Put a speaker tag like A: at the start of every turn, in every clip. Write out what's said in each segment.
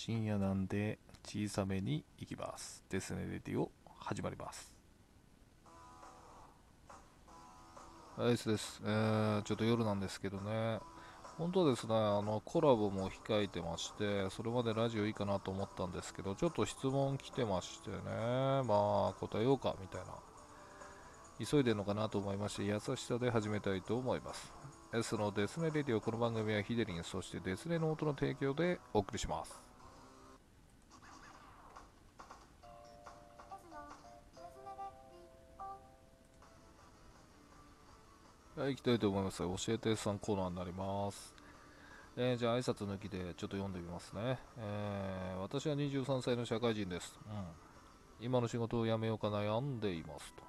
A: 深夜なんで小さめに行きます。ですね、レディオ始まります。はい、ですです。えー、ちょっと夜なんですけどね、本当はですね、あのコラボも控えてまして、それまでラジオいいかなと思ったんですけど、ちょっと質問来てましてね、まあ答えようかみたいな。急いでるのかなと思いまして、優しさで始めたいと思います。S のデスネレディオ、この番組はヒデリン、そしてデスネの音の提供でお送りします。はい、行きたいと思います。教えてさんコーナーになります。えーじゃあ挨拶抜きでちょっと読んでみますね。えー私は23歳の社会人です。うん。今の仕事を辞めようか悩んでいますと。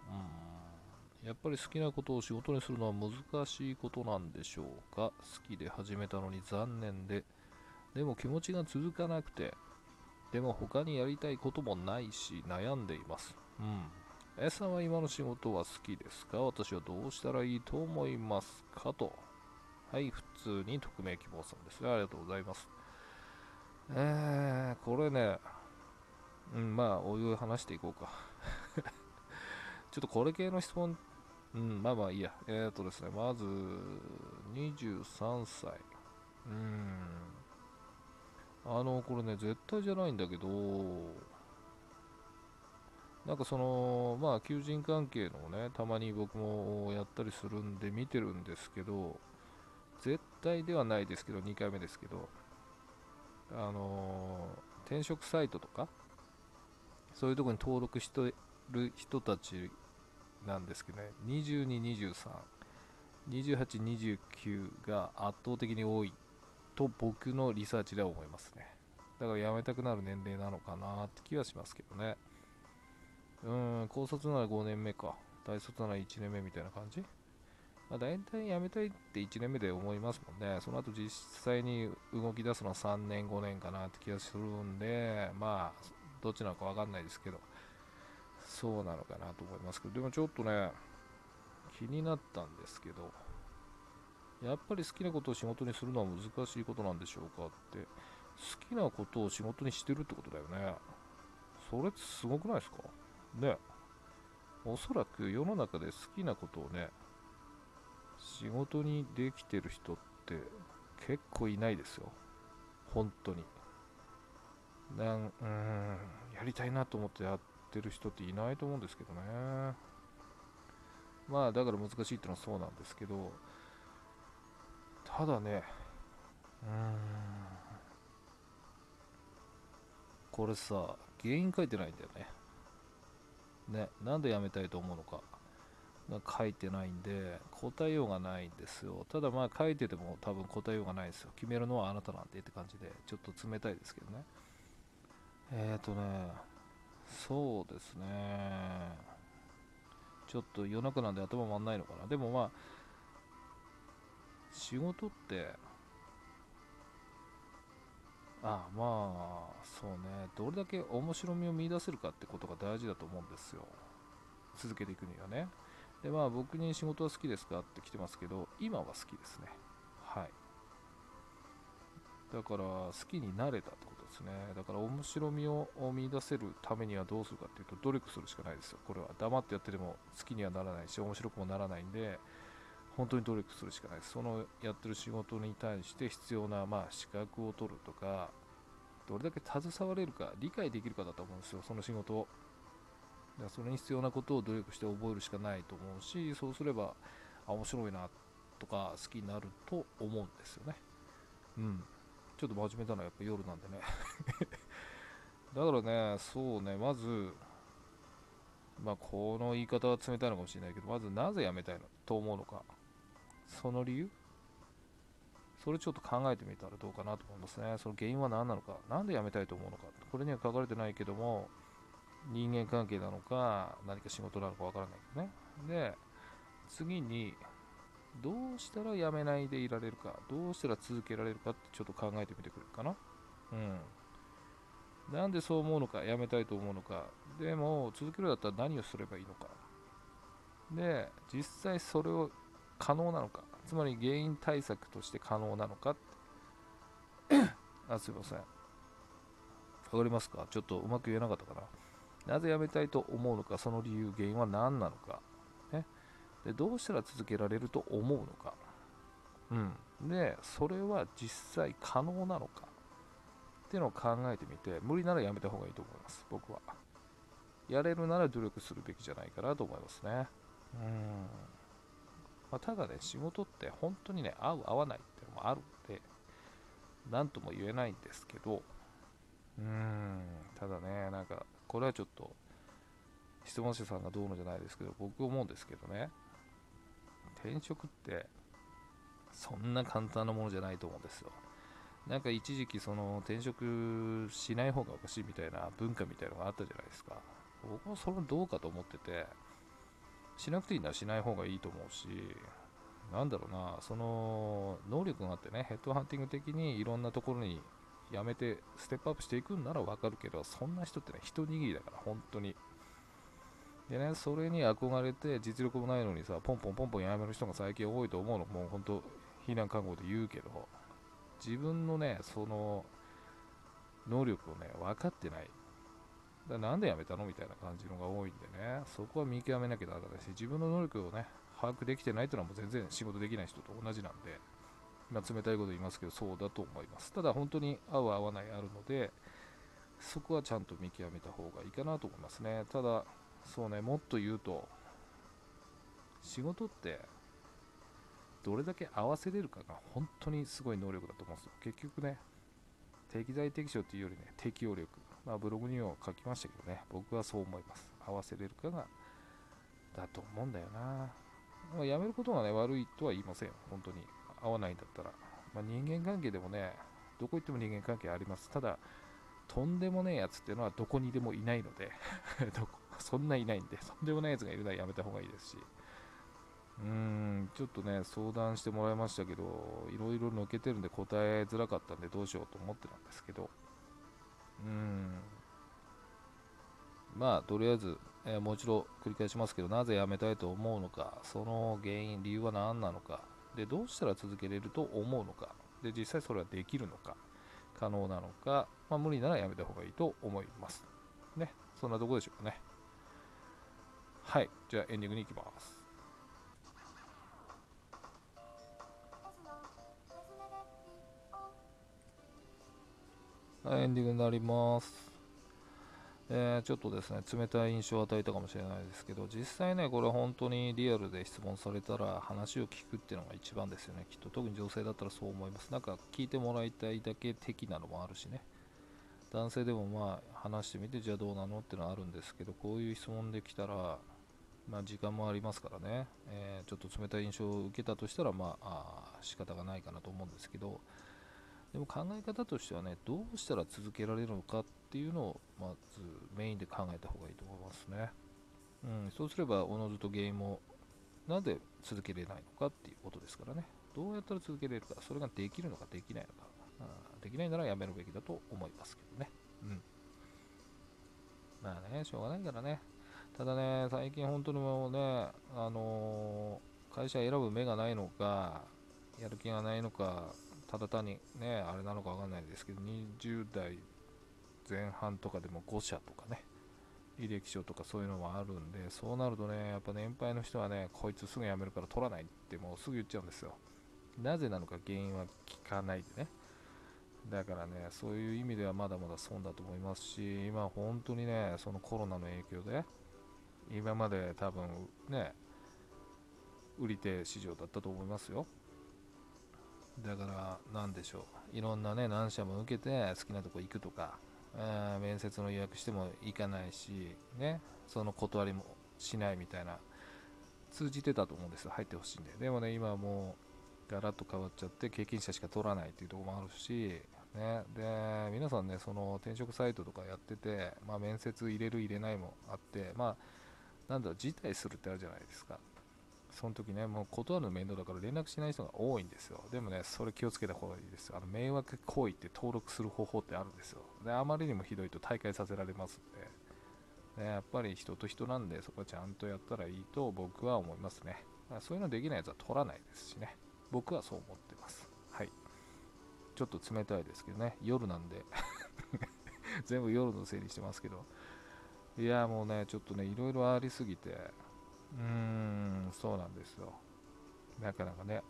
A: うん。やっぱり好きなことを仕事にするのは難しいことなんでしょうか。好きで始めたのに残念で。でも気持ちが続かなくて。でも他にやりたいこともないし悩んでいます。うん。S さんは今の仕事は好きですか？私はどうしたらいいと思いますか？と。はい、普通に匿名希望さんですね。ありがとうございます。えー、これね、うん、まあ、おいおい話していこうか。ちょっとこれ系の質問、うん、まあまあいいや。えーとですね、まず、23歳。うん。あの、これね、絶対じゃないんだけど、なんかその、まあ、求人関係のね、たまに僕もやったりするんで見てるんですけど、絶対ではないですけど、2回目ですけど、あのー転職サイトとか、そういうところに登録してる人たちなんですけどね、22、23、28、29が圧倒的に多いと僕のリサーチでは思いますね。だから辞めたくなる年齢なのかなって気はしますけどね。うん、高卒なら5年目か、大卒なら1年目みたいな感じ？まあ、大体辞めたいって1年目で思いますもんね。その後実際に動き出すのは3年、5年かなって気がするんで、まあ、どっちなのかわかんないですけど、そうなのかなと思いますけど、でもちょっとね、気になったんですけど、やっぱり好きなことを仕事にするのは難しいことなんでしょうかって、好きなことを仕事にしてるってことだよね。それってすごくないですか？ね。おそらく世の中で好きなことをね、仕事にできてる人って結構いないですよ。本当に。なんうん、やりたいなと思ってやってる人っていないと思うんですけどね。まあ、だから難しいってのはそうなんですけど、ただね、うーん、これさ、原因書いてないんだよね。ね、なんで辞めたいと思うのか。が書いてないんで答えようがないんですよ。ただまあ書いてても多分答えようがないですよ。決めるのはあなたなんでって感じでちょっと冷たいですけどね。えーとねそうですね。ちょっと夜中なんで頭回んないのかな。でもまあ仕事ってああまあそうね。どれだけ面白みを見出せるかってことが大事だと思うんですよ。続けていくにはね。でまあ僕に仕事は好きですかって来てますけど今は好きですね。はい。だから好きになれたってことですね。だから面白みを見出せるためにはどうするかっていうと努力するしかないですよ。これは黙ってやってても好きにはならないし面白くもならないんで本当に努力するしかない。そのやってる仕事に対して必要な、まあ、資格を取るとかどれだけ携われるか理解できるかだと思うんですよ。その仕事を。だからそれに必要なことを努力して覚えるしかないと思うしそうすればあ面白いなとか好きになると思うんですよね。うん。ちょっと真面目だなやっぱ夜なんでね。だからねそうねまずまあこの言い方は冷たいのかもしれないけどまずなぜ辞めたいの？と思うのか。その理由？それちょっと考えてみたらどうかなと思いますね。その原因は何なのか？なんで辞めたいと思うのか？これには書かれてないけども人間関係なのか何か仕事なのかわからないけどね。で次にどうしたら辞めないでいられるか？どうしたら続けられるかってちょっと考えてみてくれるかな？うん。なんでそう思うのか？辞めたいと思うのか？でも続けるだったら何をすればいいのか？で実際それを可能なのかつまり原因対策として可能なのかあすいませんわかりますか？ちょっとうまく言えなかったかな。なぜ辞めたいと思うのか、その理由、原因は何なのか？ね、でどうしたら続けられると思うのか？うん。で、それは実際可能なのか？っていうのを考えてみて、無理ならやめた方がいいと思います、僕は。やれるなら努力するべきじゃないかなと思いますね。うん。まあ、ただね、仕事って本当にね、合う合わないっていうのもあるんで、なんとも言えないんですけど、うーん、ただね、なんか、これはちょっと、質問者さんがどうのじゃないですけど、僕思うんですけどね、転職って、そんな簡単なものじゃないと思うんですよ。なんか一時期その転職しない方がおかしいみたいな文化みたいなのがあったじゃないですか。僕はそれどうかと思ってて、しなくていいならしない方がいいと思うし、なんだろうな、その能力があってね、ヘッドハンティング的にいろんなところに辞めてステップアップしていくんならわかるけど、そんな人ってね、一握りだから、本当に。でね、それに憧れて実力もないのにさ、ポンポンポンポン辞める人が最近多いと思うの、もう本当、避難覚悟で言うけど、自分のね、その能力をね、分かってない。だなんで辞めたのみたいな感じのが多いんでね、そこは見極めなきゃダメだし、自分の能力をね、把握できてないというのはもう全然仕事できない人と同じなんで、今冷たいこと言いますけど、そうだと思います。ただ本当に合う合わないあるので、そこはちゃんと見極めた方がいいかなと思いますね。ただ、そうね、もっと言うと、仕事ってどれだけ合わせれるかが本当にすごい能力だと思うんですよ。結局ね、適材適所っていうよりね、適応力。まあ、ブログにも書きましたけどね、僕はそう思います。合わせれるかが、だと思うんだよな。まあ、辞めることがね、悪いとは言いません。本当に。合わないんだったら。まあ、人間関係でもね、どこ行っても人間関係あります。ただ、とんでもねえやつっていうのはどこにでもいないので そんないないんで、とんでもないやつがいるのはやめた方がいいですし。うーん、ちょっとね、相談してもらいましたけど、いろいろ抜けてるんで答えづらかったんでどうしようと思ってたんですけど、うん、まあ、とりあえず、えー、もう一度繰り返しますけど、なぜ辞めたいと思うのか、その原因、理由は何なのか、で、どうしたら続けれると思うのか、で、実際それはできるのか、可能なのか、まあ、無理なら辞めた方がいいと思います。ね、そんなとこでしょうかね。はい、じゃあエンディングに行きます。はいエンディングになります。えー、ちょっとですね、冷たい印象を与えたかもしれないですけど、実際ね、これ本当にリアルで質問されたら話を聞くっていうのが一番ですよね。きっと特に女性だったらそう思います。なんか聞いてもらいたいだけ的なのもあるしね。男性でもまあ話してみて、じゃあどうなのってのはあるんですけど、こういう質問できたら、まあ、時間もありますからね、えー、ちょっと冷たい印象を受けたとしたら、まあ、あ仕方がないかなと思うんですけど、でも考え方としてはね、どうしたら続けられるのかっていうのを、まずメインで考えた方がいいと思いますね。うん、そうすれば、おのずと原因も、なんで続けれないのかっていうことですからね。どうやったら続けれるか、それができるのかできないのか。あできないならやめるべきだと思いますけどね。うん。まあね、しょうがないからね。ただね、最近本当にもうね、あのー、会社選ぶ目がないのか、やる気がないのか、ただ単にね、あれなのかわかんないですけど、20代前半とかでも5社とかね、履歴書とかそういうのもあるんで、そうなるとね、やっぱ年配の人はね、こいつすぐ辞めるから取らないってもうすぐ言っちゃうんですよ。なぜなのか原因は聞かないでね。だからね、そういう意味ではまだまだ損だと思いますし、今本当にね、そのコロナの影響で、今まで多分ね、売り手市場だったと思いますよ。だから何でしょう。いろんなね何社も受けて好きなとこ行くとか、え、面接の予約しても行かないしねその断りもしないみたいな通じてたと思うんですよ。入ってほしいんで。でもね今はもうガラッと変わっちゃって経験者しか取らないっていうところもあるしね、で皆さんねその転職サイトとかやってて、まあ、面接入れる入れないもあってまあなんだ辞退するってあるじゃないですか。その時ね、もう断るの面倒だから連絡しない人が多いんですよ。でもね、それ気をつけた方がいいです。あの迷惑行為って登録する方法ってあるんですよ。で、あまりにもひどいと大会させられますんで、ね、やっぱり人と人なんで、そこはちゃんとやったらいいと僕は思いますね。そういうのできないやつは取らないですしね。僕はそう思ってます。はい。ちょっと冷たいですけどね、夜なんで 全部夜のせいにしてますけど。いや、もうね、ちょっとね、いろいろありすぎて、うーん、そうなんですよ。なかなかね。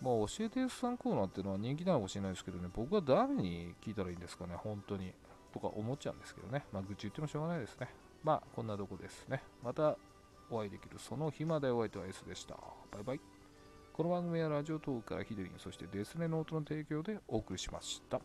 A: まあ、教えて S さんコーナーっていうのは人気なのかもしれないですけどね、僕は誰に聞いたらいいんですかね、本当に。とか思っちゃうんですけどね。まあ、愚痴言ってもしょうがないですね。まあ、こんなとこですね。またお会いできるその日までお相手は S でした。バイバイ。この番組はラジオトークからヒデリン、そしてデスネノートの提供でお送りしました。